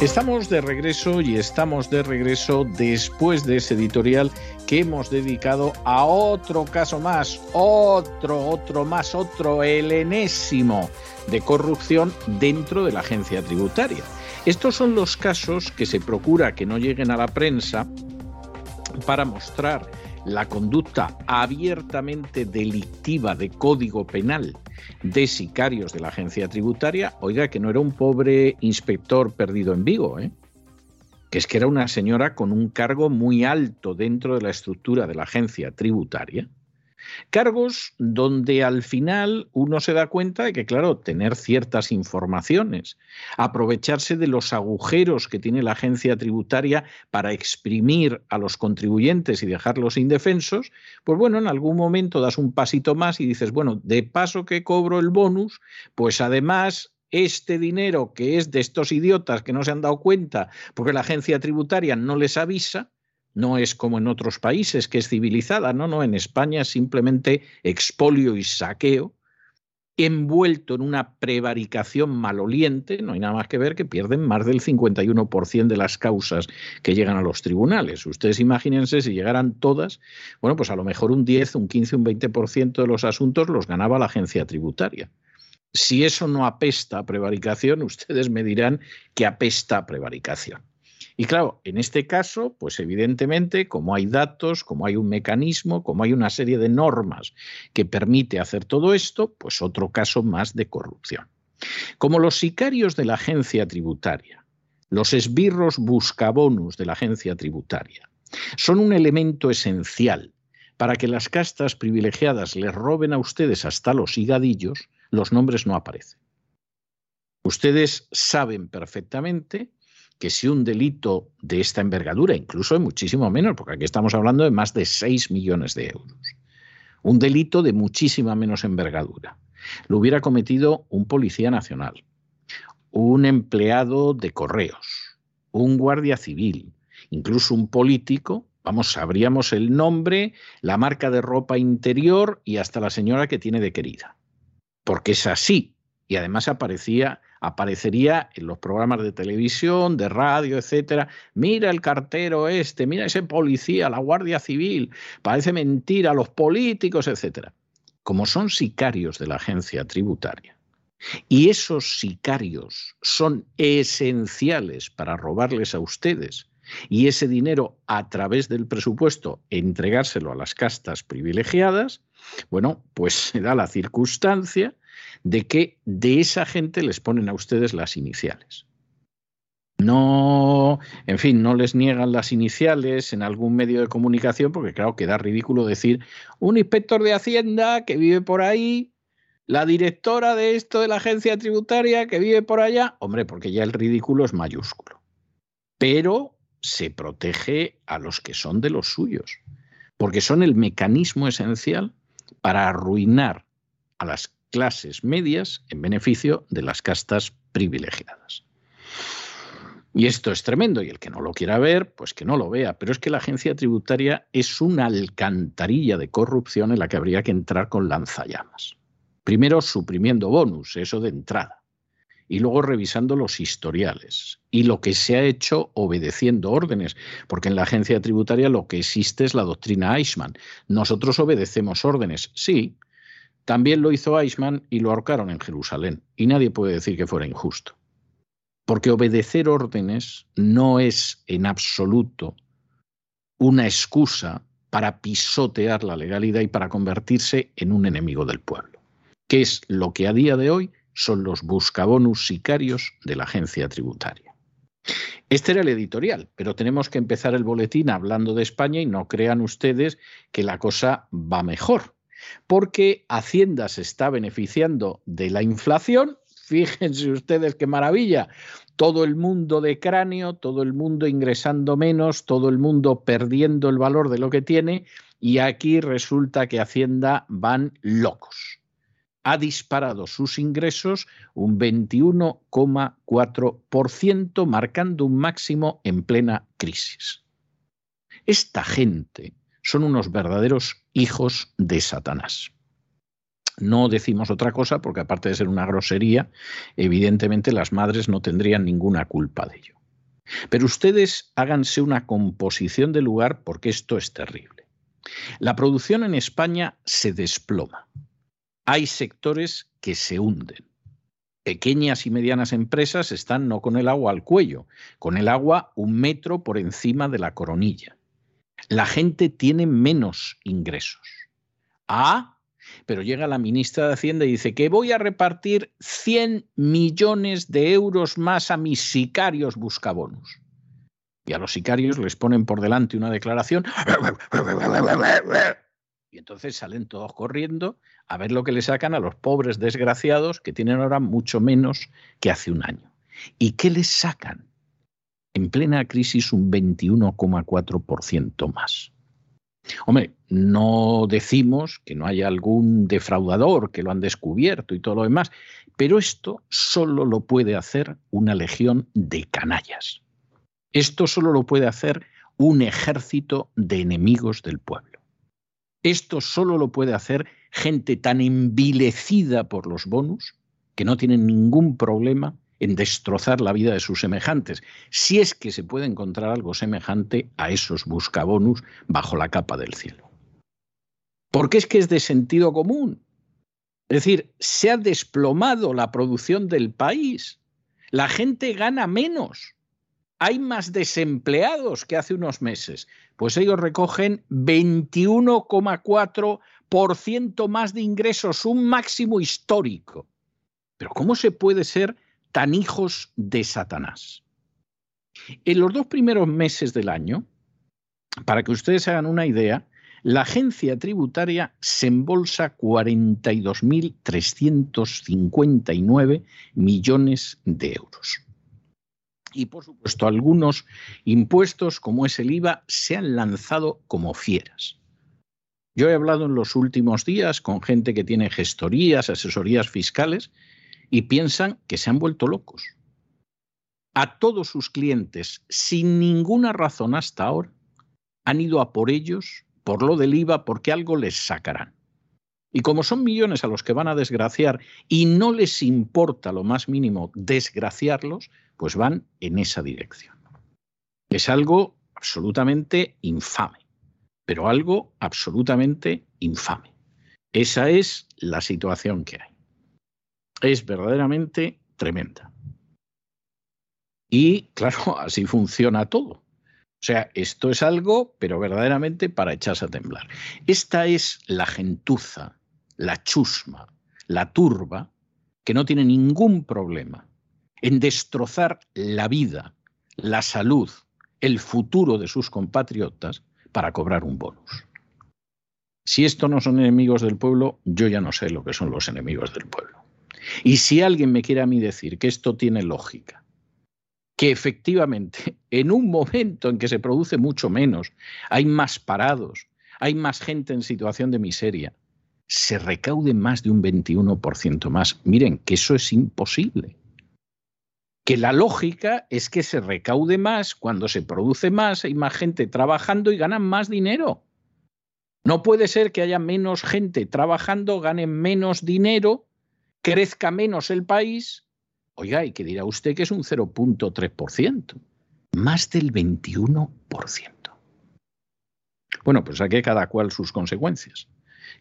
Estamos de regreso y estamos de regreso después de ese editorial que hemos dedicado a otro caso más, otro, otro más, otro, el enésimo de corrupción dentro de la agencia tributaria. Estos son los casos que se procura que no lleguen a la prensa para mostrar la conducta abiertamente delictiva de código penal de sicarios de la agencia tributaria, oiga que no era un pobre inspector perdido en Vigo, ¿eh? que es que era una señora con un cargo muy alto dentro de la estructura de la agencia tributaria. Cargos donde al final uno se da cuenta de que, claro, tener ciertas informaciones, aprovecharse de los agujeros que tiene la agencia tributaria para exprimir a los contribuyentes y dejarlos indefensos, pues bueno, en algún momento das un pasito más y dices, bueno, de paso que cobro el bonus, pues además este dinero que es de estos idiotas que no se han dado cuenta porque la agencia tributaria no les avisa, no es como en otros países que es civilizada, no, no, en España es simplemente expolio y saqueo, envuelto en una prevaricación maloliente, no hay nada más que ver que pierden más del 51% de las causas que llegan a los tribunales. Ustedes imagínense si llegaran todas, bueno, pues a lo mejor un 10, un 15, un 20% de los asuntos los ganaba la agencia tributaria. Si eso no apesta a prevaricación, ustedes me dirán que apesta a prevaricación. Y claro, en este caso, pues evidentemente, como hay datos, como hay un mecanismo, como hay una serie de normas que permite hacer todo esto, pues otro caso más de corrupción. Como los sicarios de la agencia tributaria, los esbirros buscabonus de la agencia tributaria, son un elemento esencial para que las castas privilegiadas les roben a ustedes hasta los higadillos, los nombres no aparecen. Ustedes saben perfectamente que si un delito de esta envergadura, incluso muchísimo menos, porque aquí estamos hablando de más de 6 millones de euros, un delito de muchísima menos envergadura, lo hubiera cometido un policía nacional, un empleado de correos, un guardia civil, incluso un político, vamos, sabríamos el nombre, la marca de ropa interior y hasta la señora que tiene de querida. Porque es así. Y además aparecía aparecería en los programas de televisión, de radio, etcétera. Mira el cartero este, mira ese policía, la Guardia Civil, parece mentira, los políticos, etcétera. Como son sicarios de la agencia tributaria, y esos sicarios son esenciales para robarles a ustedes y ese dinero a través del presupuesto entregárselo a las castas privilegiadas, bueno, pues se da la circunstancia de que de esa gente les ponen a ustedes las iniciales. No, en fin, no les niegan las iniciales en algún medio de comunicación, porque claro, queda ridículo decir un inspector de Hacienda que vive por ahí, la directora de esto de la agencia tributaria que vive por allá, hombre, porque ya el ridículo es mayúsculo. Pero se protege a los que son de los suyos, porque son el mecanismo esencial para arruinar a las clases medias en beneficio de las castas privilegiadas. Y esto es tremendo, y el que no lo quiera ver, pues que no lo vea. Pero es que la agencia tributaria es una alcantarilla de corrupción en la que habría que entrar con lanzallamas. Primero suprimiendo bonus, eso de entrada. Y luego revisando los historiales y lo que se ha hecho obedeciendo órdenes, porque en la agencia tributaria lo que existe es la doctrina Eichmann. Nosotros obedecemos órdenes, sí, también lo hizo Eichmann y lo ahorcaron en Jerusalén. Y nadie puede decir que fuera injusto. Porque obedecer órdenes no es en absoluto una excusa para pisotear la legalidad y para convertirse en un enemigo del pueblo, que es lo que a día de hoy son los buscabonus sicarios de la agencia tributaria. Este era el editorial, pero tenemos que empezar el boletín hablando de España y no crean ustedes que la cosa va mejor porque Hacienda se está beneficiando de la inflación, Fíjense ustedes qué maravilla. Todo el mundo de cráneo, todo el mundo ingresando menos, todo el mundo perdiendo el valor de lo que tiene y aquí resulta que Hacienda van locos. Ha disparado sus ingresos un 21,4%, marcando un máximo en plena crisis. Esta gente son unos verdaderos hijos de Satanás. No decimos otra cosa porque aparte de ser una grosería, evidentemente las madres no tendrían ninguna culpa de ello. Pero ustedes háganse una composición de lugar porque esto es terrible. La producción en España se desploma. Hay sectores que se hunden. Pequeñas y medianas empresas están no con el agua al cuello, con el agua un metro por encima de la coronilla. La gente tiene menos ingresos. Ah, pero llega la ministra de Hacienda y dice que voy a repartir 100 millones de euros más a mis sicarios buscabonus y a los sicarios les ponen por delante una declaración y entonces salen todos corriendo a ver lo que le sacan a los pobres desgraciados que tienen ahora mucho menos que hace un año. ¿Y qué les sacan? En plena crisis un 21,4% más. Hombre, no decimos que no haya algún defraudador que lo han descubierto y todo lo demás, pero esto solo lo puede hacer una legión de canallas. Esto solo lo puede hacer un ejército de enemigos del pueblo. Esto solo lo puede hacer gente tan envilecida por los bonus que no tienen ningún problema en destrozar la vida de sus semejantes, si es que se puede encontrar algo semejante a esos buscabonus bajo la capa del cielo. Porque es que es de sentido común. Es decir, se ha desplomado la producción del país. La gente gana menos hay más desempleados que hace unos meses. Pues ellos recogen 21,4% más de ingresos, un máximo histórico. Pero ¿cómo se puede ser tan hijos de Satanás? En los dos primeros meses del año, para que ustedes hagan una idea, la agencia tributaria se embolsa 42.359 millones de euros y por supuesto algunos impuestos como es el IVA se han lanzado como fieras. Yo he hablado en los últimos días con gente que tiene gestorías, asesorías fiscales y piensan que se han vuelto locos. A todos sus clientes, sin ninguna razón hasta ahora, han ido a por ellos, por lo del IVA, porque algo les sacarán. Y como son millones a los que van a desgraciar y no les importa lo más mínimo desgraciarlos, pues van en esa dirección. Es algo absolutamente infame, pero algo absolutamente infame. Esa es la situación que hay. Es verdaderamente tremenda. Y claro, así funciona todo. O sea, esto es algo, pero verdaderamente para echarse a temblar. Esta es la gentuza, la chusma, la turba, que no tiene ningún problema en destrozar la vida, la salud, el futuro de sus compatriotas para cobrar un bonus. Si esto no son enemigos del pueblo, yo ya no sé lo que son los enemigos del pueblo. Y si alguien me quiere a mí decir que esto tiene lógica, que efectivamente en un momento en que se produce mucho menos, hay más parados, hay más gente en situación de miseria, se recaude más de un 21% más. Miren, que eso es imposible que la lógica es que se recaude más, cuando se produce más, hay más gente trabajando y ganan más dinero. No puede ser que haya menos gente trabajando, ganen menos dinero, crezca menos el país. Oiga, ¿y qué dirá usted que es un 0.3%? Más del 21%. Bueno, pues aquí cada cual sus consecuencias.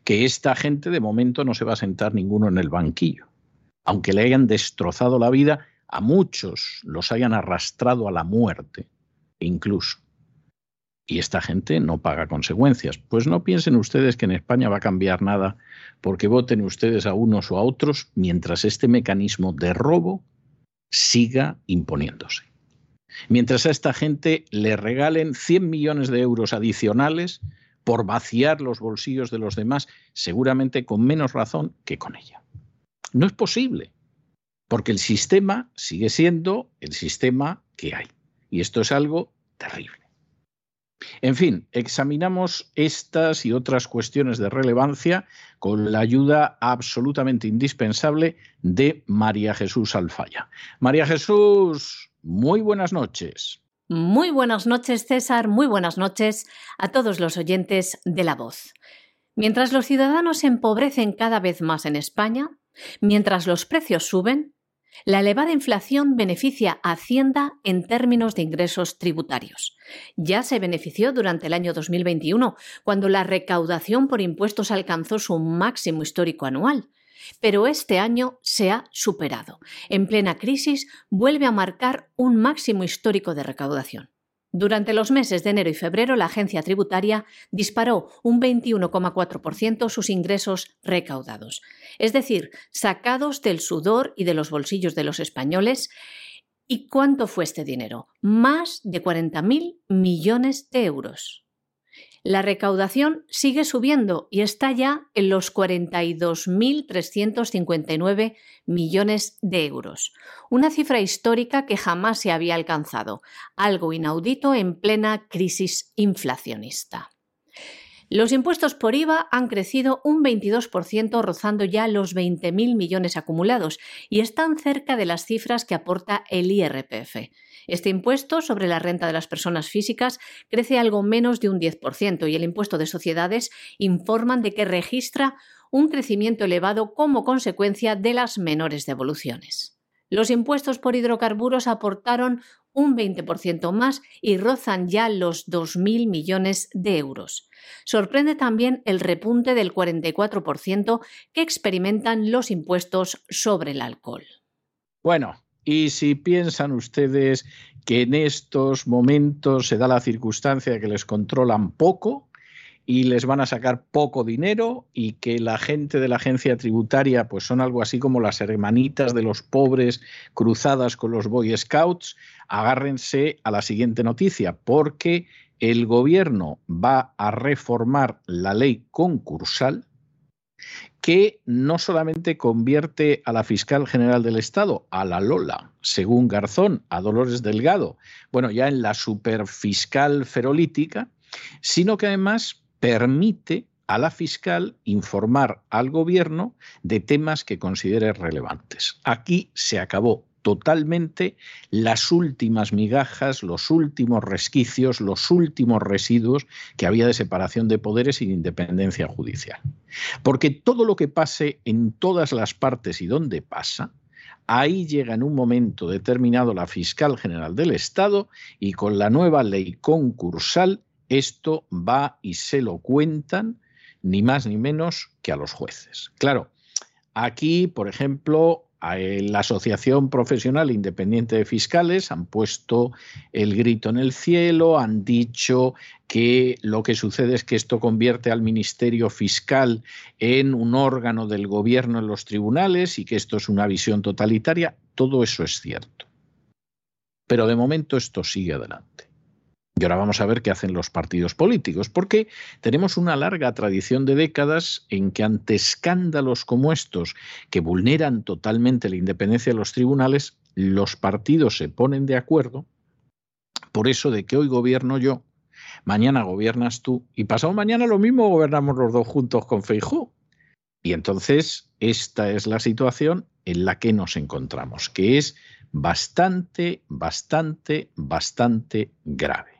Que esta gente de momento no se va a sentar ninguno en el banquillo. Aunque le hayan destrozado la vida a muchos los hayan arrastrado a la muerte, incluso. Y esta gente no paga consecuencias. Pues no piensen ustedes que en España va a cambiar nada porque voten ustedes a unos o a otros mientras este mecanismo de robo siga imponiéndose. Mientras a esta gente le regalen 100 millones de euros adicionales por vaciar los bolsillos de los demás, seguramente con menos razón que con ella. No es posible. porque el sistema sigue siendo el sistema que hay. Y esto es algo terrible. En fin, examinamos estas y otras cuestiones de relevancia con la ayuda absolutamente indispensable de María Jesús Alfaya. María Jesús, muy buenas noches. Muy buenas noches, César. Muy buenas noches a todos los oyentes de La Voz. Mientras los ciudadanos se empobrecen cada vez más en España, mientras los precios suben, la elevada inflación beneficia a Hacienda en términos de ingresos tributarios. Ya se benefició durante el año 2021, cuando la recaudación por impuestos alcanzó su máximo histórico anual. Pero este año se ha superado. En plena crisis vuelve a marcar un máximo histórico de recaudación. Durante los meses de enero y febrero, la agencia tributaria disparó un 21,4% sus ingresos recaudados, es decir, sacados del sudor y de los bolsillos de los españoles. ¿Y cuánto fue este dinero? Más de 40.000 millones de euros. La recaudación sigue subiendo y está ya en los 42.359 millones de euros, una cifra histórica que jamás se había alcanzado, algo inaudito en plena crisis inflacionista. Los impuestos por IVA han crecido un 22%, rozando ya los 20.000 millones acumulados, y están cerca de las cifras que aporta el IRPF. Este impuesto sobre la renta de las personas físicas crece algo menos de un 10% y el impuesto de sociedades informan de que registra un crecimiento elevado como consecuencia de las menores devoluciones. Los impuestos por hidrocarburos aportaron un 20% más y rozan ya los 2.000 millones de euros. Sorprende también el repunte del 44% que experimentan los impuestos sobre el alcohol. Bueno, y si piensan ustedes que en estos momentos se da la circunstancia de que les controlan poco y les van a sacar poco dinero y que la gente de la agencia tributaria pues son algo así como las hermanitas de los pobres cruzadas con los Boy Scouts, agárrense a la siguiente noticia porque el gobierno va a reformar la ley concursal que no solamente convierte a la fiscal general del Estado, a la Lola, según Garzón, a Dolores Delgado, bueno, ya en la superfiscal ferolítica, sino que además permite a la fiscal informar al gobierno de temas que considere relevantes. Aquí se acabó totalmente las últimas migajas, los últimos resquicios, los últimos residuos que había de separación de poderes y de independencia judicial. Porque todo lo que pase en todas las partes y donde pasa, ahí llega en un momento determinado la fiscal general del Estado y con la nueva ley concursal esto va y se lo cuentan ni más ni menos que a los jueces. Claro, aquí, por ejemplo, la Asociación Profesional Independiente de Fiscales han puesto el grito en el cielo, han dicho que lo que sucede es que esto convierte al Ministerio Fiscal en un órgano del gobierno en los tribunales y que esto es una visión totalitaria. Todo eso es cierto. Pero de momento esto sigue adelante. Y ahora vamos a ver qué hacen los partidos políticos, porque tenemos una larga tradición de décadas en que ante escándalos como estos, que vulneran totalmente la independencia de los tribunales, los partidos se ponen de acuerdo por eso de que hoy gobierno yo, mañana gobiernas tú, y pasado mañana lo mismo gobernamos los dos juntos con Feijó. Y entonces esta es la situación en la que nos encontramos, que es bastante, bastante, bastante grave.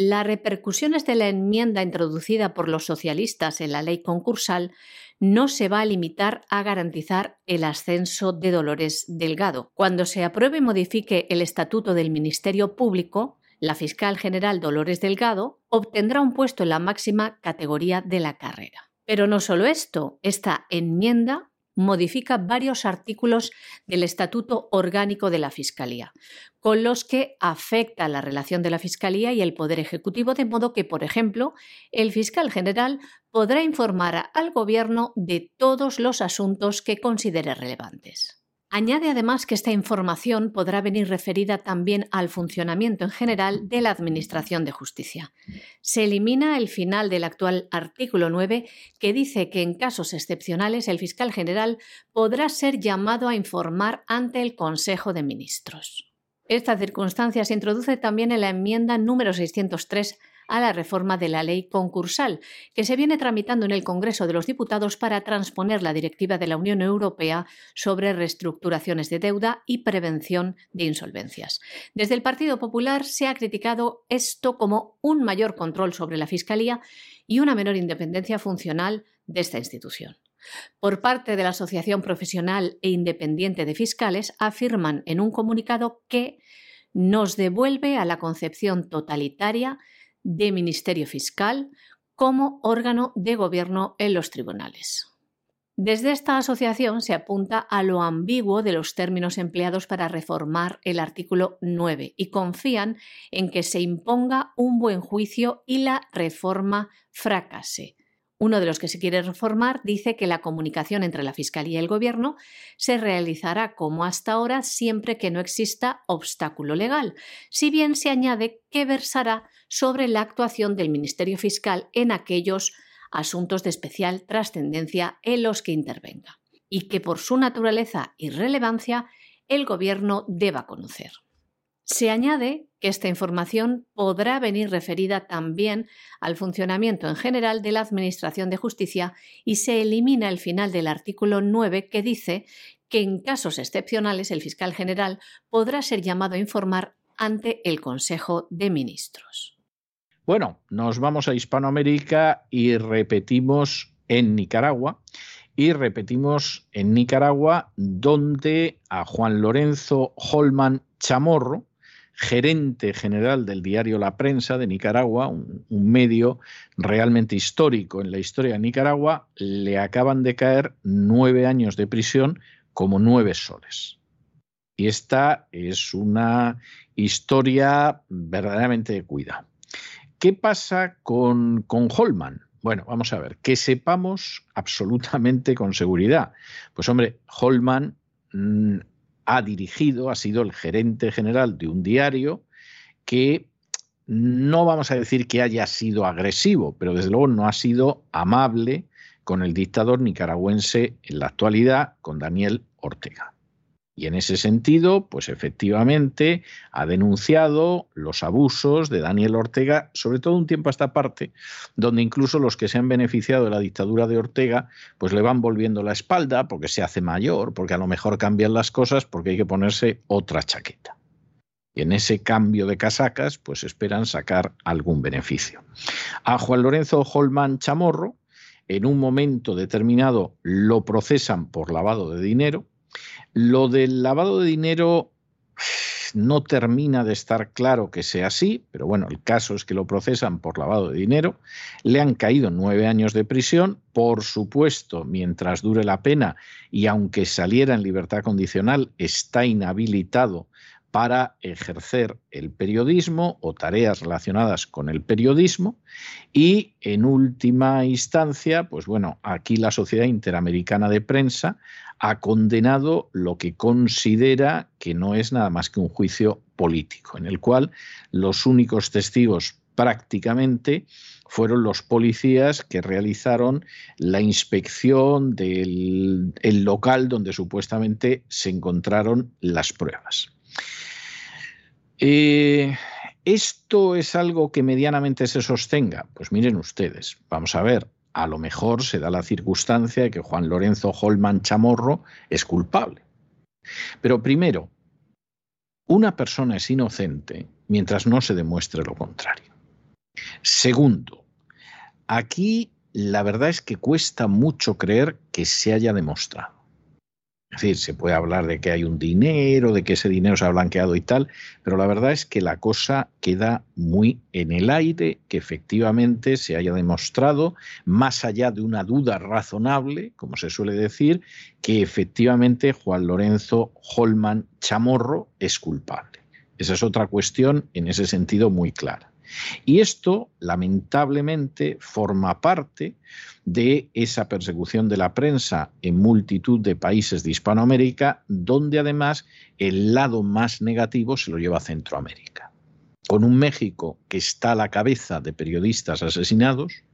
Las repercusiones de la enmienda introducida por los socialistas en la ley concursal no se va a limitar a garantizar el ascenso de Dolores Delgado. Cuando se apruebe y modifique el estatuto del Ministerio Público, la fiscal general Dolores Delgado obtendrá un puesto en la máxima categoría de la carrera. Pero no solo esto, esta enmienda modifica varios artículos del Estatuto Orgánico de la Fiscalía, con los que afecta la relación de la Fiscalía y el Poder Ejecutivo, de modo que, por ejemplo, el fiscal general podrá informar al Gobierno de todos los asuntos que considere relevantes. Añade además que esta información podrá venir referida también al funcionamiento en general de la Administración de Justicia. Se elimina el final del actual artículo 9 que dice que en casos excepcionales el fiscal general podrá ser llamado a informar ante el Consejo de Ministros. Esta circunstancia se introduce también en la enmienda número 603 a la reforma de la ley concursal, que se viene tramitando en el Congreso de los Diputados para transponer la directiva de la Unión Europea sobre reestructuraciones de deuda y prevención de insolvencias. Desde el Partido Popular se ha criticado esto como un mayor control sobre la Fiscalía y una menor independencia funcional de esta institución. Por parte de la Asociación Profesional e Independiente de Fiscales, afirman en un comunicado que nos devuelve a la concepción totalitaria de Ministerio Fiscal como órgano de gobierno en los tribunales. Desde esta asociación se apunta a lo ambiguo de los términos empleados para reformar el artículo 9 y confían en que se imponga un buen juicio y la reforma fracase, uno de los que se quiere reformar dice que la comunicación entre la Fiscalía y el Gobierno se realizará como hasta ahora siempre que no exista obstáculo legal, si bien se añade que versará sobre la actuación del Ministerio Fiscal en aquellos asuntos de especial trascendencia en los que intervenga, y que por su naturaleza y relevancia el Gobierno deba conocer. Se añade que esta información podrá venir referida también al funcionamiento en general de la Administración de Justicia y se elimina el final del artículo 9 que dice que en casos excepcionales el fiscal general podrá ser llamado a informar ante el Consejo de Ministros. Bueno, nos vamos a Hispanoamérica y repetimos en Nicaragua. Y repetimos en Nicaragua, donde a Juan Lorenzo Holman Chamorro, gerente general del diario La Prensa de Nicaragua, un, medio realmente histórico en la historia de Nicaragua, le acaban de caer nueve años de prisión como nueve soles. Y esta es una historia verdaderamente de cuidado. ¿Qué pasa con, con Holman? Bueno, vamos a ver, que sepamos absolutamente con seguridad. Pues hombre, Holman mm, ha dirigido, ha sido el gerente general de un diario que no vamos a decir que haya sido agresivo, pero desde luego no ha sido amable con el dictador nicaragüense en la actualidad, con Daniel Ortega. Y en ese sentido, pues efectivamente ha denunciado los abusos de Daniel Ortega, sobre todo un tiempo a esta parte, donde incluso los que se han beneficiado de la dictadura de Ortega, pues le van volviendo la espalda porque se hace mayor, porque a lo mejor cambian las cosas, porque hay que ponerse otra chaqueta. Y en ese cambio de casacas, pues esperan sacar algún beneficio. A Juan Lorenzo Holman Chamorro, en un momento determinado lo procesan por lavado de dinero, lo del lavado de dinero no termina de estar claro que sea así, pero bueno, el caso es que lo procesan por lavado de dinero. Le han caído nueve años de prisión, por supuesto, mientras dure la pena y aunque saliera en libertad condicional, está inhabilitado para ejercer el periodismo o tareas relacionadas con el periodismo y en última instancia, pues bueno, aquí la Sociedad Interamericana de Prensa ha condenado lo que considera que no es nada más que un juicio político, en el cual los únicos testigos prácticamente fueron los policías que realizaron la inspección del local donde supuestamente se encontraron las pruebas. Eh, ¿Esto es algo que medianamente se sostenga? Pues miren ustedes, vamos a ver, a lo mejor se da la circunstancia de que Juan Lorenzo Holman Chamorro es culpable. Pero primero, una persona es inocente mientras no se demuestre lo contrario. Segundo, aquí la verdad es que cuesta mucho creer que se haya demostrado. Es decir, se puede hablar de que hay un dinero, de que ese dinero se ha blanqueado y tal, pero la verdad es que la cosa queda muy en el aire, que efectivamente se haya demostrado, más allá de una duda razonable, como se suele decir, que efectivamente Juan Lorenzo Holman Chamorro es culpable. Esa es otra cuestión en ese sentido muy clara. Y esto, lamentablemente, forma parte de esa persecución de la prensa en multitud de países de Hispanoamérica, donde además el lado más negativo se lo lleva a Centroamérica. Con un México que está a la cabeza de periodistas asesinados,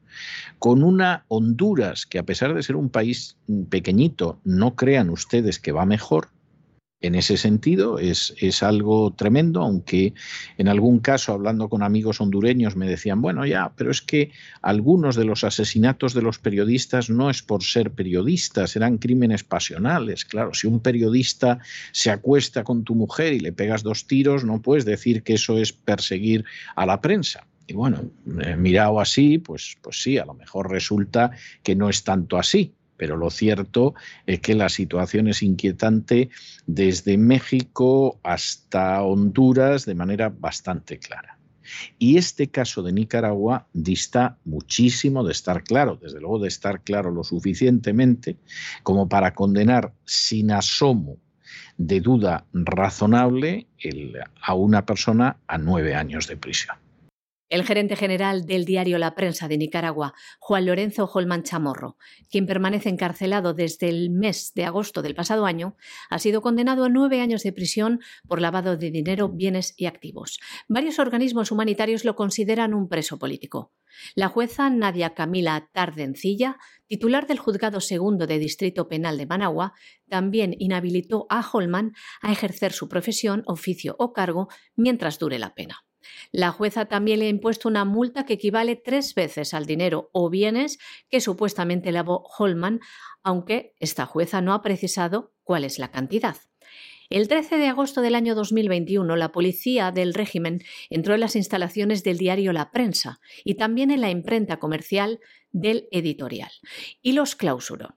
con una Honduras que a pesar de ser un país pequeñito, no crean ustedes que va mejor, en ese sentido es, es, algo tremendo, aunque en algún caso, hablando con amigos hondureños, me decían, bueno, ya, pero es que algunos de los asesinatos de los periodistas no es por ser periodistas, eran crímenes pasionales. Claro, si un periodista se acuesta con tu mujer y le pegas dos tiros, no puedes decir que eso es perseguir a la prensa. Y bueno, eh, mirado así, pues, pues sí, a lo mejor resulta que no es tanto así pero lo cierto es que la situación es inquietante desde México hasta Honduras de manera bastante clara. Y este caso de Nicaragua dista muchísimo de estar claro, desde luego de estar claro lo suficientemente como para condenar sin asomo de duda razonable a una persona a nueve años de prisión. El gerente general del diario La Prensa de Nicaragua, Juan Lorenzo Holman Chamorro, quien permanece encarcelado desde el mes de agosto del pasado año, ha sido condenado a nueve años de prisión por lavado de dinero, bienes y activos. Varios organismos humanitarios lo consideran un preso político. La jueza Nadia Camila Tardencilla, titular del Juzgado Segundo de Distrito Penal de Managua, también inhabilitó a Holman a ejercer su profesión, oficio o cargo mientras dure la pena. La jueza también le ha impuesto una multa que equivale tres veces al dinero o bienes que supuestamente lavó Holman, aunque esta jueza no ha precisado cuál es la cantidad. El 13 de agosto del año 2021, la policía del régimen entró en las instalaciones del diario La Prensa y también en la imprenta comercial del editorial y los clausuró.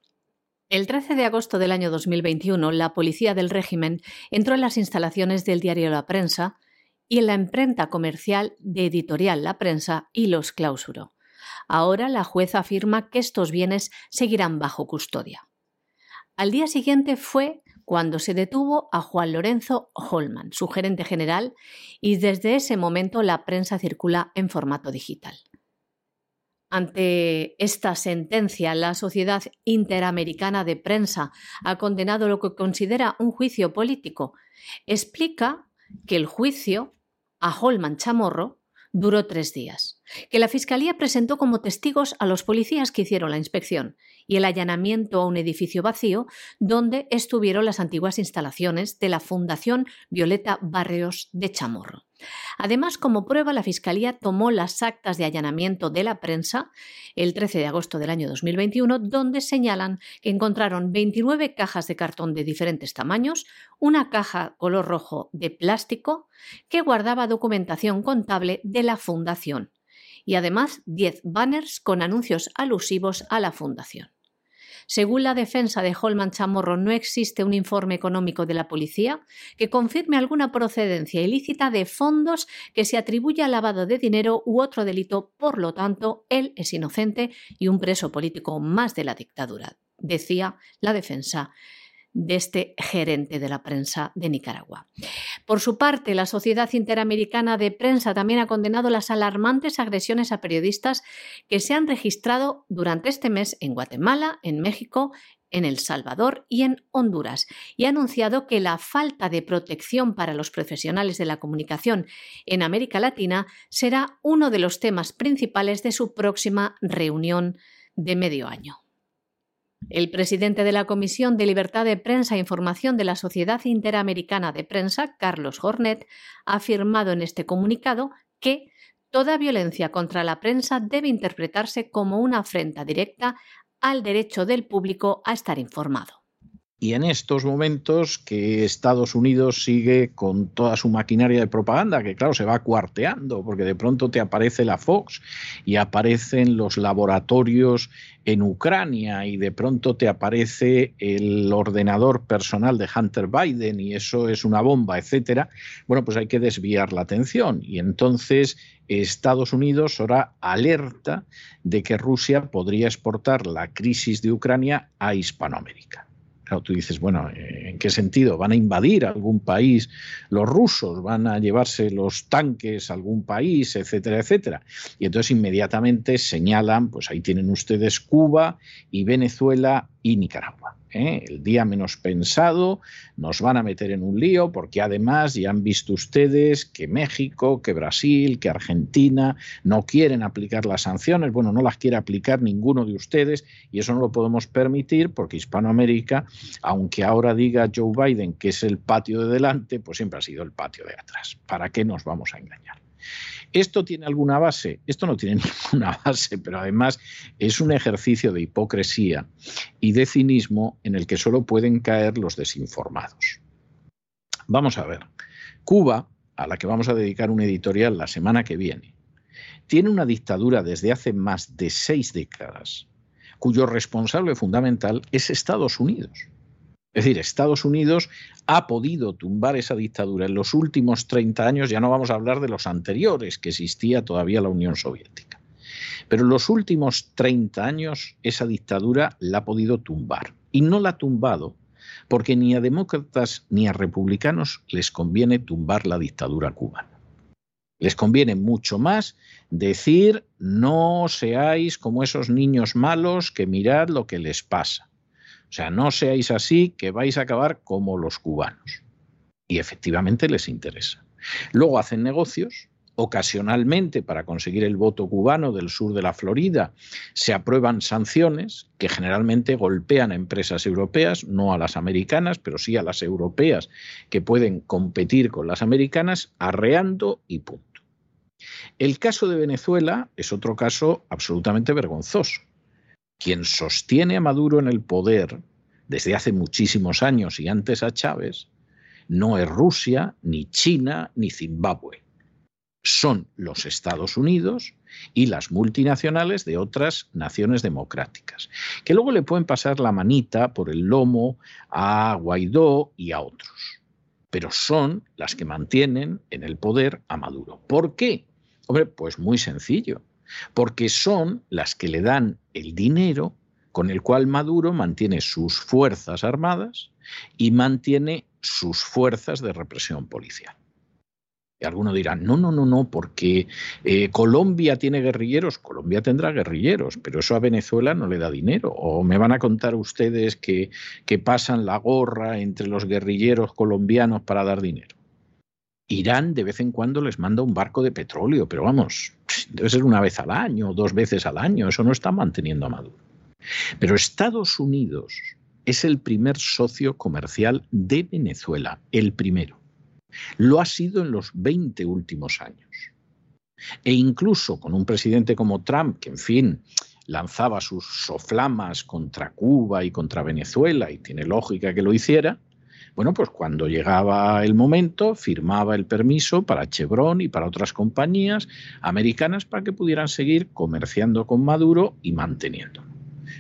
El 13 de agosto del año 2021, la policía del régimen entró en las instalaciones del diario La Prensa y en la imprenta comercial de Editorial La Prensa y los clausuró. Ahora la jueza afirma que estos bienes seguirán bajo custodia. Al día siguiente fue cuando se detuvo a Juan Lorenzo Holman, su gerente general, y desde ese momento la prensa circula en formato digital. Ante esta sentencia, la Sociedad Interamericana de Prensa ha condenado lo que considera un juicio político. Explica que el juicio a Holman Chamorro duró tres días, que la Fiscalía presentó como testigos a los policías que hicieron la inspección y el allanamiento a un edificio vacío donde estuvieron las antiguas instalaciones de la Fundación Violeta Barrios de Chamorro. Además, como prueba, la Fiscalía tomó las actas de allanamiento de la prensa el 13 de agosto del año 2021, donde señalan que encontraron 29 cajas de cartón de diferentes tamaños, una caja color rojo de plástico que guardaba documentación contable de la Fundación y además 10 banners con anuncios alusivos a la Fundación. Según la defensa de Holman Chamorro, no existe un informe económico de la policía que confirme alguna procedencia ilícita de fondos que se atribuya al lavado de dinero u otro delito. Por lo tanto, él es inocente y un preso político más de la dictadura, decía la defensa de este gerente de la prensa de Nicaragua. Por su parte, la Sociedad Interamericana de Prensa también ha condenado las alarmantes agresiones a periodistas que se han registrado durante este mes en Guatemala, en México, en El Salvador y en Honduras, y ha anunciado que la falta de protección para los profesionales de la comunicación en América Latina será uno de los temas principales de su próxima reunión de medio año. El presidente de la Comisión de Libertad de Prensa e Información de la Sociedad Interamericana de Prensa, Carlos Hornet, ha afirmado en este comunicado que toda violencia contra la prensa debe interpretarse como una afrenta directa al derecho del público a estar informado. Y en estos momentos que Estados Unidos sigue con toda su maquinaria de propaganda, que claro, se va cuarteando, porque de pronto te aparece la Fox y aparecen los laboratorios en Ucrania y de pronto te aparece el ordenador personal de Hunter Biden y eso es una bomba, etcétera. Bueno, pues hay que desviar la atención y entonces Estados Unidos ahora alerta de que Rusia podría exportar la crisis de Ucrania a Hispanoamérica. Claro, tú dices, bueno, ¿en qué sentido? ¿Van a invadir algún país los rusos? ¿Van a llevarse los tanques a algún país, etcétera, etcétera? Y entonces inmediatamente señalan, pues ahí tienen ustedes Cuba y Venezuela y Nicaragua. ¿Eh? el día menos pensado, nos van a meter en un lío porque además ya han visto ustedes que México, que Brasil, que Argentina no quieren aplicar las sanciones, bueno, no las quiere aplicar ninguno de ustedes y eso no lo podemos permitir porque Hispanoamérica, aunque ahora diga Joe Biden que es el patio de delante, pues siempre ha sido el patio de atrás. ¿Para qué nos vamos a engañar? ¿Esto tiene alguna base? Esto no tiene ninguna base, pero además es un ejercicio de hipocresía y de cinismo en el que solo pueden caer los desinformados. Vamos a ver. Cuba, a la que vamos a dedicar un editorial la semana que viene, tiene una dictadura desde hace más de seis décadas, cuyo responsable fundamental es Estados Unidos. Es decir, Estados Unidos ha podido tumbar esa dictadura en los últimos 30 años, ya no vamos a hablar de los anteriores, que existía todavía la Unión Soviética. Pero en los últimos 30 años esa dictadura la ha podido tumbar. Y no la ha tumbado porque ni a demócratas ni a republicanos les conviene tumbar la dictadura cubana. Les conviene mucho más decir no seáis como esos niños malos que mirad lo que les pasa. O sea, no seáis así que vais a acabar como los cubanos. Y efectivamente les interesa. Luego hacen negocios, ocasionalmente para conseguir el voto cubano del sur de la Florida se aprueban sanciones que generalmente golpean a empresas europeas, no a las americanas, pero sí a las europeas que pueden competir con las americanas, arreando y punto. El caso de Venezuela es otro caso absolutamente vergonzoso quien sostiene a Maduro en el poder desde hace muchísimos años y antes a Chávez, no es Rusia, ni China, ni Zimbabue. Son los Estados Unidos y las multinacionales de otras naciones democráticas, que luego le pueden pasar la manita por el lomo a Guaidó y a otros. Pero son las que mantienen en el poder a Maduro. ¿Por qué? Hombre, pues muy sencillo porque son las que le dan el dinero con el cual Maduro mantiene sus fuerzas armadas y mantiene sus fuerzas de represión policial. Y algunos dirán, no, no, no, no, porque eh, Colombia tiene guerrilleros, Colombia tendrá guerrilleros, pero eso a Venezuela no le da dinero. O me van a contar ustedes que, que pasan la gorra entre los guerrilleros colombianos para dar dinero. Irán de vez en cuando les manda un barco de petróleo, pero vamos, debe ser una vez al año, dos veces al año, eso no está manteniendo a Maduro. Pero Estados Unidos es el primer socio comercial de Venezuela, el primero. Lo ha sido en los 20 últimos años. E incluso con un presidente como Trump, que en fin lanzaba sus soflamas contra Cuba y contra Venezuela, y tiene lógica que lo hiciera, bueno, pues cuando llegaba el momento, firmaba el permiso para Chevron y para otras compañías americanas para que pudieran seguir comerciando con Maduro y manteniéndolo.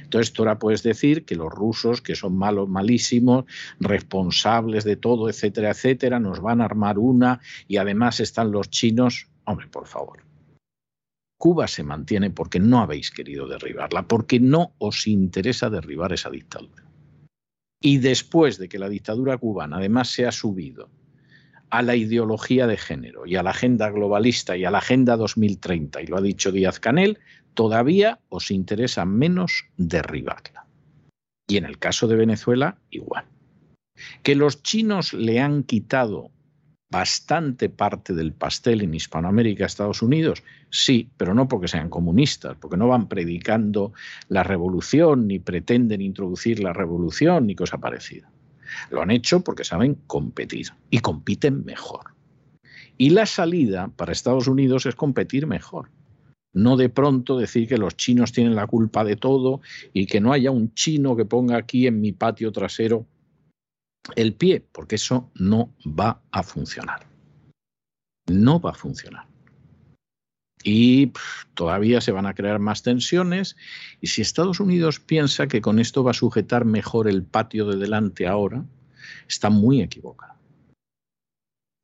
Entonces, tú ahora puedes decir que los rusos, que son malos, malísimos, responsables de todo, etcétera, etcétera, nos van a armar una y además están los chinos. Hombre, por favor. Cuba se mantiene porque no habéis querido derribarla, porque no os interesa derribar esa dictadura. Y después de que la dictadura cubana además se ha subido a la ideología de género y a la agenda globalista y a la agenda 2030, y lo ha dicho Díaz Canel, todavía os interesa menos derribarla. Y en el caso de Venezuela, igual. Que los chinos le han quitado bastante parte del pastel en Hispanoamérica, Estados Unidos? Sí, pero no porque sean comunistas, porque no van predicando la revolución, ni pretenden introducir la revolución, ni cosa parecida. Lo han hecho porque saben competir y compiten mejor. Y la salida para Estados Unidos es competir mejor. No de pronto decir que los chinos tienen la culpa de todo y que no haya un chino que ponga aquí en mi patio trasero el pie, porque eso no va a funcionar. No va a funcionar. Y todavía se van a crear más tensiones. Y si Estados Unidos piensa que con esto va a sujetar mejor el patio de delante ahora, está muy equivocado.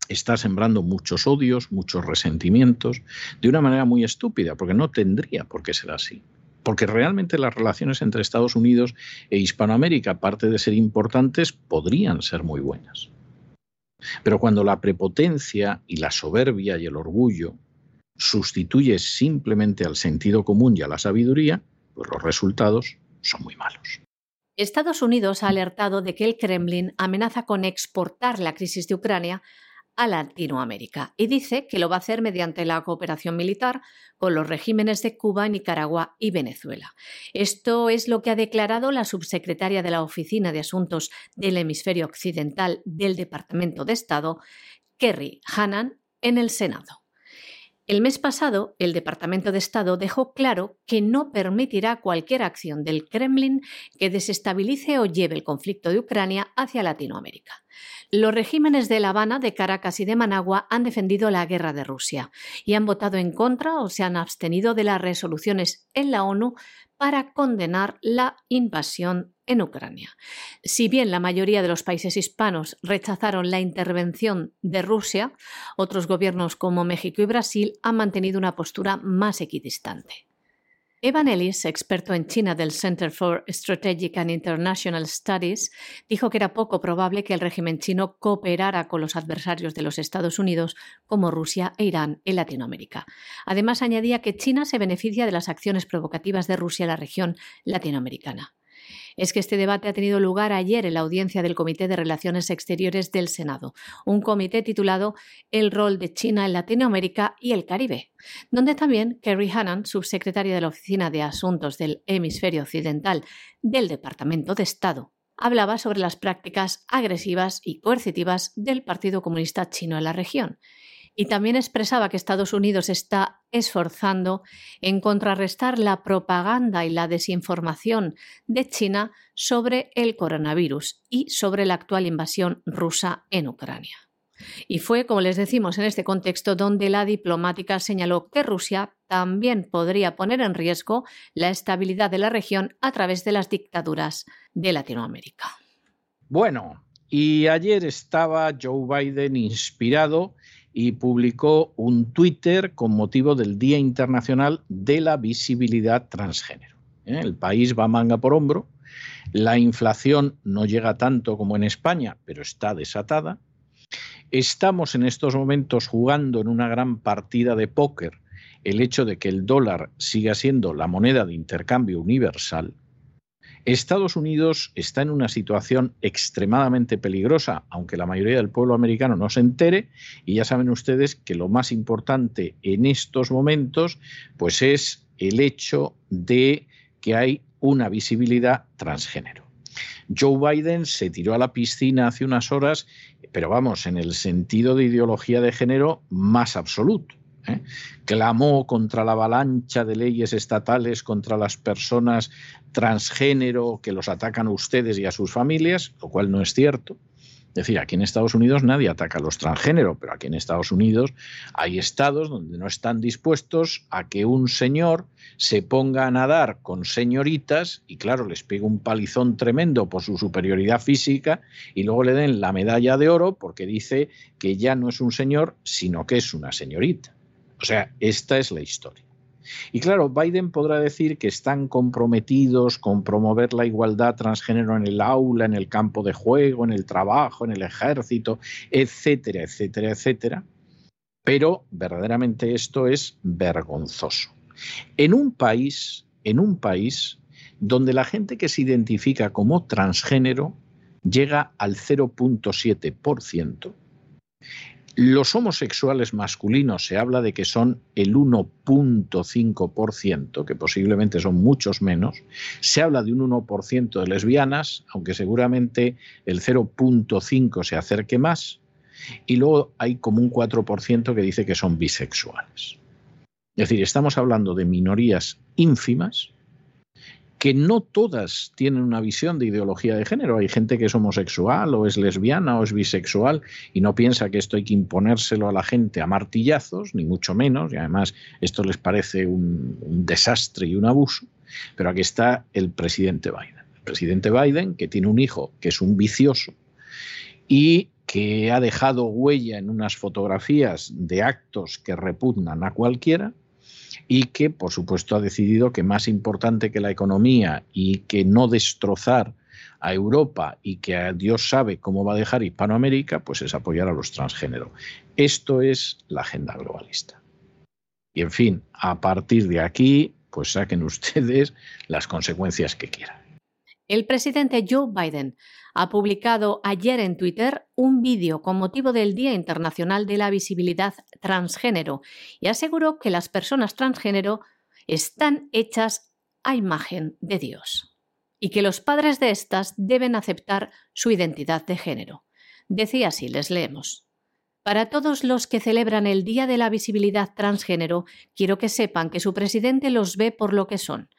Está sembrando muchos odios, muchos resentimientos, de una manera muy estúpida, porque no tendría por qué ser así. Porque realmente las relaciones entre Estados Unidos e Hispanoamérica, aparte de ser importantes, podrían ser muy buenas. Pero cuando la prepotencia y la soberbia y el orgullo sustituye simplemente al sentido común y a la sabiduría, pues los resultados son muy malos. Estados Unidos ha alertado de que el Kremlin amenaza con exportar la crisis de Ucrania a Latinoamérica y dice que lo va a hacer mediante la cooperación militar con los regímenes de Cuba, Nicaragua y Venezuela. Esto es lo que ha declarado la subsecretaria de la Oficina de Asuntos del Hemisferio Occidental del Departamento de Estado, Kerry Hannan, en el Senado. El mes pasado, el Departamento de Estado dejó claro que no permitirá cualquier acción del Kremlin que desestabilice o lleve el conflicto de Ucrania hacia Latinoamérica. Los regímenes de La Habana, de Caracas y de Managua han defendido la guerra de Rusia y han votado en contra o se han abstenido de las resoluciones en la ONU para condenar la invasión en Ucrania. Si bien la mayoría de los países hispanos rechazaron la intervención de Rusia, otros gobiernos como México y Brasil han mantenido una postura más equidistante. Evan Ellis, experto en China del Center for Strategic and International Studies, dijo que era poco probable que el régimen chino cooperara con los adversarios de los Estados Unidos como Rusia e Irán en Latinoamérica. Además, añadía que China se beneficia de las acciones provocativas de Rusia en la región latinoamericana es que este debate ha tenido lugar ayer en la audiencia del Comité de Relaciones Exteriores del Senado, un comité titulado El rol de China en Latinoamérica y el Caribe, donde también Kerry Hannan, subsecretaria de la Oficina de Asuntos del Hemisferio Occidental del Departamento de Estado, hablaba sobre las prácticas agresivas y coercitivas del Partido Comunista Chino en la región y también expresaba que Estados Unidos está esforzando en contrarrestar la propaganda y la desinformación de China sobre el coronavirus y sobre la actual invasión rusa en Ucrania. Y fue, como les decimos, en este contexto donde la diplomática señaló que Rusia también podría poner en riesgo la estabilidad de la región a través de las dictaduras de Latinoamérica. Bueno, y ayer estaba Joe Biden inspirado y publicó un Twitter con motivo del Día Internacional de la Visibilidad Transgénero. ¿eh? El país va manga por hombro, la inflación no llega tanto como en España, pero está desatada. Estamos en estos momentos jugando en una gran partida de póker el hecho de que el dólar siga siendo la moneda de intercambio universal Estados Unidos está en una situación extremadamente peligrosa, aunque la mayoría del pueblo americano no se entere, y ya saben ustedes que lo más importante en estos momentos pues es el hecho de que hay una visibilidad transgénero. Joe Biden se tiró a la piscina hace unas horas, pero vamos, en el sentido de ideología de género más absoluto. ¿Eh? clamó contra la avalancha de leyes estatales contra las personas transgénero que los atacan a ustedes y a sus familias, lo cual no es cierto. Es decir, aquí en Estados Unidos nadie ataca a los transgénero, pero aquí en Estados Unidos hay estados donde no están dispuestos a que un señor se ponga a nadar con señoritas y claro, les pega un palizón tremendo por su superioridad física y luego le den la medalla de oro porque dice que ya no es un señor, sino que es una señorita. O sea, esta es la historia. Y claro, Biden podrá decir que están comprometidos con promover la igualdad transgénero en el aula, en el campo de juego, en el trabajo, en el ejército, etcétera, etcétera, etcétera. Pero verdaderamente esto es vergonzoso. En un país, en un país donde la gente que se identifica como transgénero llega al 0.7%, los homosexuales masculinos se habla de que son el 1.5%, que posiblemente son muchos menos. Se habla de un 1% de lesbianas, aunque seguramente el 0.5 se acerque más. Y luego hay como un 4% que dice que son bisexuales. Es decir, estamos hablando de minorías ínfimas que no todas tienen una visión de ideología de género. Hay gente que es homosexual o es lesbiana o es bisexual y no piensa que esto hay que imponérselo a la gente a martillazos, ni mucho menos, y además esto les parece un, desastre y un abuso. Pero aquí está el presidente Biden. El presidente Biden, que tiene un hijo que es un vicioso y que ha dejado huella en unas fotografías de actos que repugnan a cualquiera, y que, por supuesto, ha decidido que más importante que la economía y que no destrozar a Europa y que a Dios sabe cómo va a dejar Hispanoamérica, pues es apoyar a los transgénero. Esto es la agenda globalista. Y en fin, a partir de aquí, pues saquen ustedes las consecuencias que quieran. El presidente Joe Biden ha publicado ayer en Twitter un vídeo con motivo del Día Internacional de la Visibilidad Transgénero y aseguró que las personas transgénero están hechas a imagen de Dios y que los padres de estas deben aceptar su identidad de género. Decía así, les leemos. Para todos los que celebran el Día de la Visibilidad Transgénero, quiero que sepan que su presidente los ve por lo que son,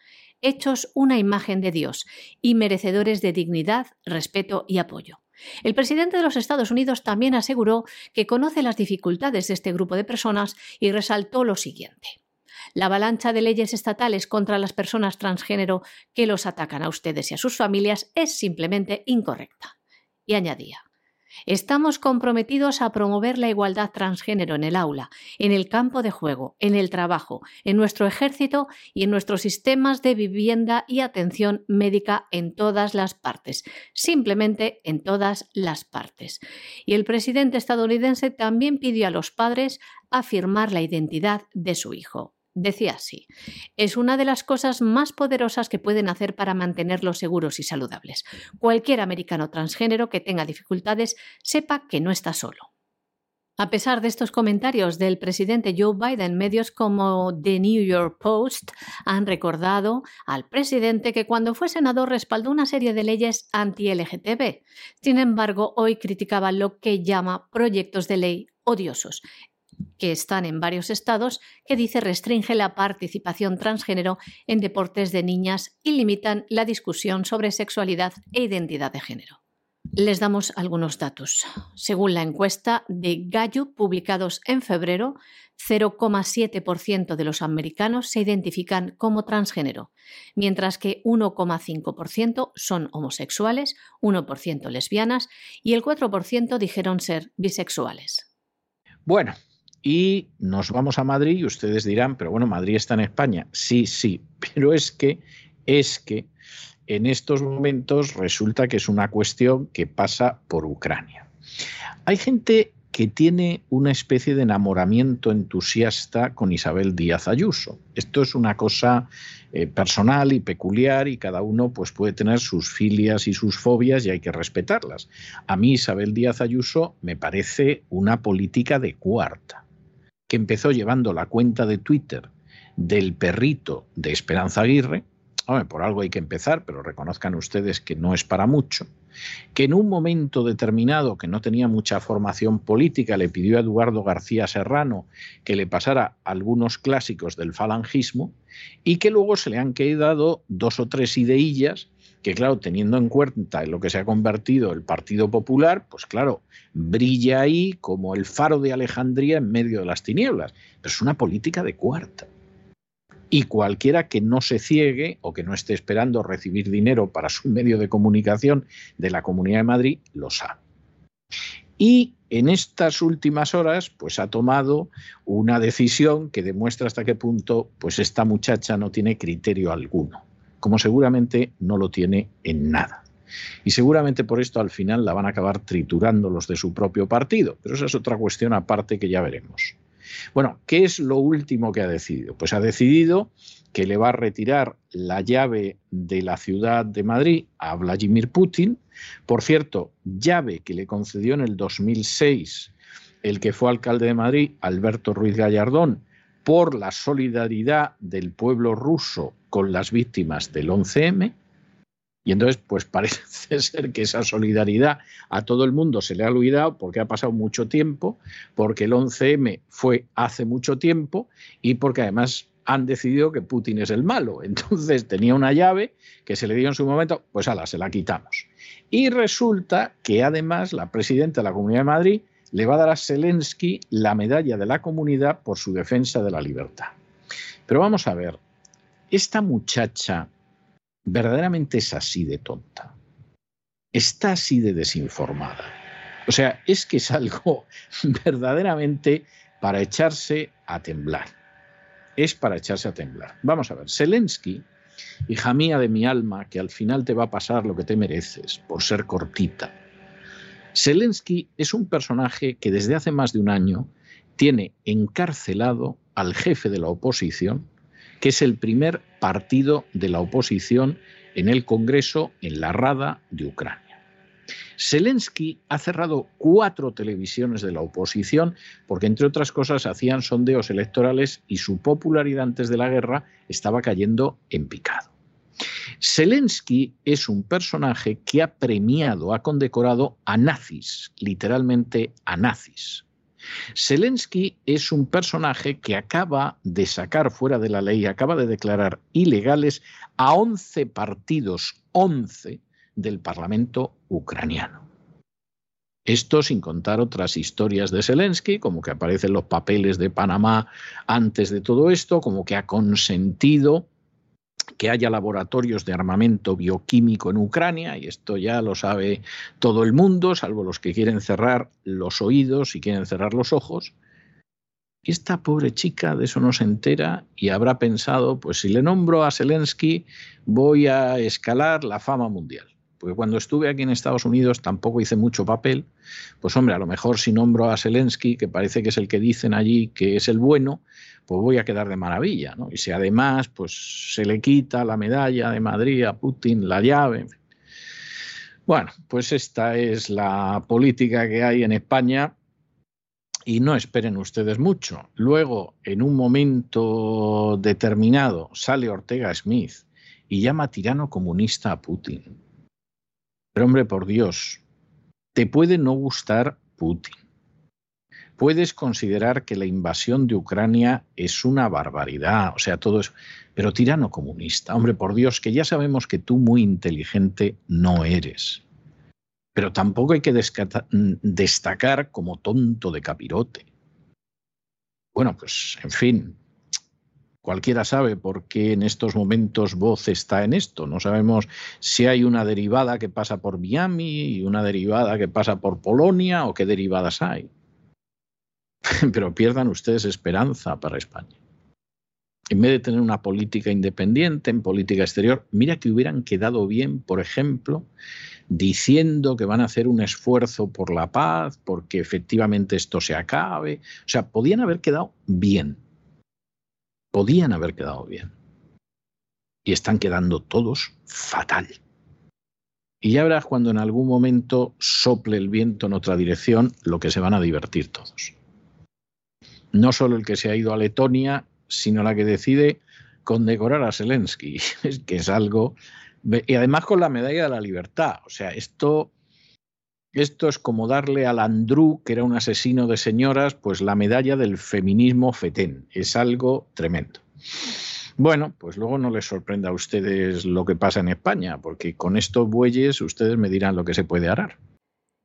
hechos una imagen de Dios y merecedores de dignidad, respeto y apoyo. El presidente de los Estados Unidos también aseguró que conoce las dificultades de este grupo de personas y resaltó lo siguiente. La avalancha de leyes estatales contra las personas transgénero que los atacan a ustedes y a sus familias es simplemente incorrecta. Y añadía, Estamos comprometidos a promover la igualdad transgénero en el aula, en el campo de juego, en el trabajo, en nuestro ejército y en nuestros sistemas de vivienda y atención médica en todas las partes, simplemente en todas las partes. Y el presidente estadounidense también pidió a los padres afirmar la identidad de su hijo. Decía así, es una de las cosas más poderosas que pueden hacer para mantenerlos seguros y saludables. Cualquier americano transgénero que tenga dificultades sepa que no está solo. A pesar de estos comentarios del presidente Joe Biden, medios como The New York Post han recordado al presidente que cuando fue senador respaldó una serie de leyes anti-LGTB. Sin embargo, hoy criticaba lo que llama proyectos de ley odiosos, que están en varios estados, que dice restringe la participación transgénero en deportes de niñas y limitan la discusión sobre sexualidad e identidad de género. Les damos algunos datos. Según la encuesta de Gallup publicados en febrero, 0,7% de los americanos se identifican como transgénero, mientras que 1,5% son homosexuales, 1% lesbianas y el 4% dijeron ser bisexuales. Bueno, y nos vamos a Madrid y ustedes dirán, pero bueno, Madrid está en España. Sí, sí, pero es que, es que en estos momentos resulta que es una cuestión que pasa por Ucrania. Hay gente que tiene una especie de enamoramiento entusiasta con Isabel Díaz Ayuso. Esto es una cosa eh, personal y peculiar y cada uno pues, puede tener sus filias y sus fobias y hay que respetarlas. A mí Isabel Díaz Ayuso me parece una política de cuarta empezó llevando la cuenta de Twitter del perrito de Esperanza Aguirre, por algo hay que empezar, pero reconozcan ustedes que no es para mucho, que en un momento determinado, que no tenía mucha formación política, le pidió a Eduardo García Serrano que le pasara algunos clásicos del falangismo y que luego se le han quedado dos o tres ideillas que claro, teniendo en cuenta en lo que se ha convertido el Partido Popular, pues claro, brilla ahí como el faro de Alejandría en medio de las tinieblas. Pero es una política de cuarta. Y cualquiera que no se ciegue o que no esté esperando recibir dinero para su medio de comunicación de la Comunidad de Madrid, lo sabe. Y en estas últimas horas, pues ha tomado una decisión que demuestra hasta qué punto, pues esta muchacha no tiene criterio alguno como seguramente no lo tiene en nada. Y seguramente por esto al final la van a acabar triturando los de su propio partido, pero esa es otra cuestión aparte que ya veremos. Bueno, ¿qué es lo último que ha decidido? Pues ha decidido que le va a retirar la llave de la ciudad de Madrid a Vladimir Putin. Por cierto, llave que le concedió en el 2006 el que fue alcalde de Madrid, Alberto Ruiz Gallardón, por la solidaridad del pueblo ruso con las víctimas del 11M. Y entonces, pues parece ser que esa solidaridad a todo el mundo se le ha olvidado porque ha pasado mucho tiempo, porque el 11M fue hace mucho tiempo y porque además han decidido que Putin es el malo. Entonces tenía una llave que se le dio en su momento, pues ala, se la quitamos. Y resulta que además la presidenta de la Comunidad de Madrid le va a dar a Zelensky la medalla de la comunidad por su defensa de la libertad. Pero vamos a ver, esta muchacha verdaderamente es así de tonta, está así de desinformada. O sea, es que es algo verdaderamente para echarse a temblar. es para echarse a temblar. Vamos a ver, Zelensky, hija mía de mi alma, que al final te va a pasar lo que te mereces por ser cortita. Zelensky es un personaje que desde hace más de un año tiene encarcelado al jefe de la oposición, que es el primer partido de la oposición en el Congreso, en la Rada de Ucrania. Zelensky ha cerrado cuatro televisiones de la oposición porque, entre otras cosas, hacían sondeos electorales y su popularidad antes de la guerra estaba cayendo en picado. Zelensky es un personaje que ha premiado, ha condecorado a nazis, literalmente a nazis. Zelensky es un personaje que acaba de sacar fuera de la ley, acaba de declarar ilegales a 11 partidos, 11 del Parlamento ucraniano. Esto sin contar otras historias de Zelensky, como que aparecen los papeles de Panamá antes de todo esto, como que ha consentido que haya laboratorios de armamento bioquímico en Ucrania, y esto ya lo sabe todo el mundo, salvo los que quieren cerrar los oídos y quieren cerrar los ojos. Esta pobre chica de eso no se entera y habrá pensado, pues si le nombro a Zelensky voy a escalar la fama mundial porque cuando estuve aquí en Estados Unidos tampoco hice mucho papel, pues hombre, a lo mejor si nombro a Zelensky, que parece que es el que dicen allí que es el bueno, pues voy a quedar de maravilla, ¿no? Y si además pues se le quita la medalla de Madrid a Putin, la llave, Bueno, pues esta es la política que hay en España y no esperen ustedes mucho. Luego, en un momento determinado, sale Ortega Smith y llama tirano comunista a Putin. Pero hombre, por Dios, te puede no gustar Putin. Puedes considerar que la invasión de Ucrania es una barbaridad, o sea, todo eso, pero tirano comunista, hombre, por Dios, que ya sabemos que tú muy inteligente no eres. Pero tampoco hay que destacar como tonto de capirote. Bueno, pues, en fin, Cualquiera sabe por qué en estos momentos Voz está en esto. No sabemos si hay una derivada que pasa por Miami y una derivada que pasa por Polonia o qué derivadas hay. Pero pierdan ustedes esperanza para España. En vez de tener una política independiente en política exterior, mira que hubieran quedado bien, por ejemplo, diciendo que van a hacer un esfuerzo por la paz, porque efectivamente esto se acabe. O sea, podían haber quedado bien podían haber quedado bien. Y están quedando todos fatal. Y ya verás cuando en algún momento sople el viento en otra dirección, lo que se van a divertir todos. No solo el que se ha ido a Letonia, sino la que decide condecorar a Zelensky, que es algo... Y además con la medalla de la libertad. O sea, esto esto es como darle al Andrew, que era un asesino de señoras, pues la medalla del feminismo fetén. Es algo tremendo. Bueno, pues luego no les sorprenda a ustedes lo que pasa en España, porque con estos bueyes ustedes me dirán lo que se puede arar.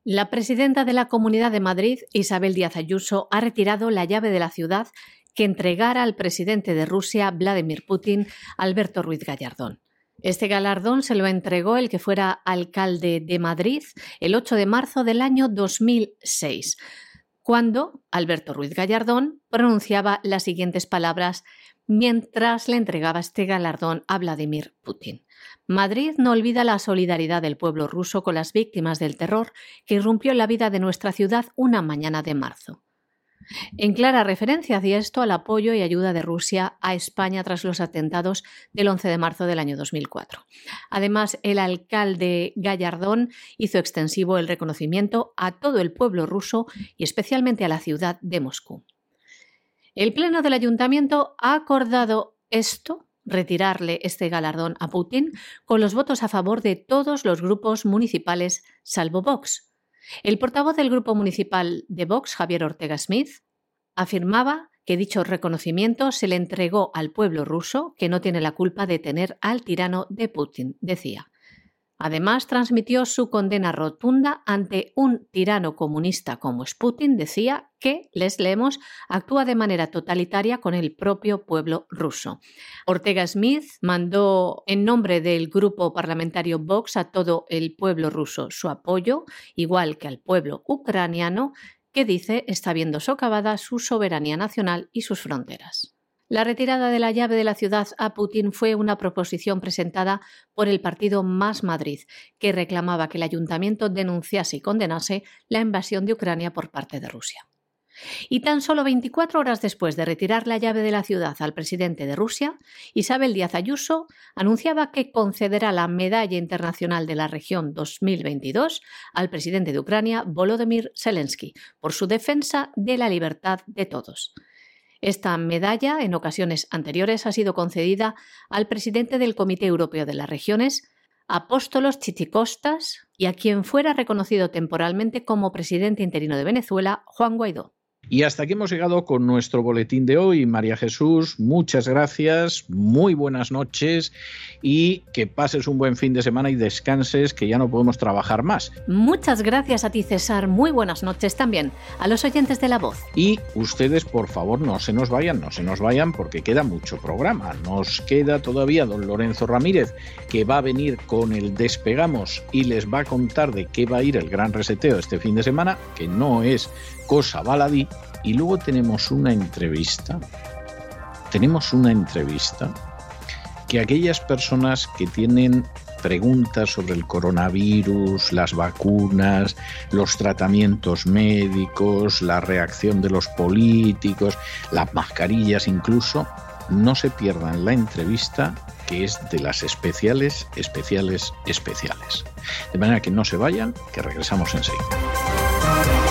La presidenta de la Comunidad de Madrid, Isabel Díaz Ayuso, ha retirado la llave de la ciudad que entregara al presidente de Rusia, Vladimir Putin, Alberto Ruiz Gallardón. Este galardón se lo entregó el que fuera alcalde de Madrid el 8 de marzo del año 2006, cuando Alberto Ruiz Gallardón pronunciaba las siguientes palabras mientras le entregaba este galardón a Vladimir Putin. Madrid no olvida la solidaridad del pueblo ruso con las víctimas del terror que irrumpió en la vida de nuestra ciudad una mañana de marzo. En clara referencia hacia esto al apoyo y ayuda de Rusia a España tras los atentados del 11 de marzo del año 2004. Además, el alcalde Gallardón hizo extensivo el reconocimiento a todo el pueblo ruso y especialmente a la ciudad de Moscú. El Pleno del Ayuntamiento ha acordado esto retirarle este galardón a Putin con los votos a favor de todos los grupos municipales salvo Vox, el portavoz del Grupo Municipal de Vox, Javier Ortega Smith, afirmaba que dicho reconocimiento se le entregó al pueblo ruso, que no tiene la culpa de tener al tirano de Putin, decía. Además, transmitió su condena rotunda ante un tirano comunista como Putin, decía que, les leemos, actúa de manera totalitaria con el propio pueblo ruso. Ortega Smith mandó en nombre del grupo parlamentario Vox a todo el pueblo ruso su apoyo, igual que al pueblo ucraniano, que dice está viendo socavada su soberanía nacional y sus fronteras. La retirada de la llave de la ciudad a Putin fue una proposición presentada por el partido Más Madrid, que reclamaba que el ayuntamiento denunciase y condenase la invasión de Ucrania por parte de Rusia. Y tan solo 24 horas después de retirar la llave de la ciudad al presidente de Rusia, Isabel Díaz Ayuso anunciaba que concederá la Medalla Internacional de la Región 2022 al presidente de Ucrania, Volodymyr Zelensky, por su defensa de la libertad de todos. Esta medalla, en ocasiones anteriores, ha sido concedida al presidente del Comité Europeo de las Regiones, Apóstolos Chichicostas, y a quien fuera reconocido temporalmente como presidente interino de Venezuela, Juan Guaidó. Y hasta aquí hemos llegado con nuestro boletín de hoy. María Jesús, muchas gracias, muy buenas noches y que pases un buen fin de semana y descanses, que ya no podemos trabajar más. Muchas gracias a ti, César. Muy buenas noches también a los oyentes de La Voz. Y ustedes, por favor, no se nos vayan, no se nos vayan porque queda mucho programa. Nos queda todavía don Lorenzo Ramírez, que va a venir con el Despegamos y les va a contar de qué va a ir el gran reseteo este fin de semana, que no es cosa baladí y luego tenemos una entrevista, tenemos una entrevista que aquellas personas que tienen preguntas sobre el coronavirus, las vacunas, los tratamientos médicos, la reacción de los políticos, las mascarillas incluso, no se pierdan la entrevista que es de las especiales, especiales, especiales. De manera que no se vayan, que regresamos enseguida.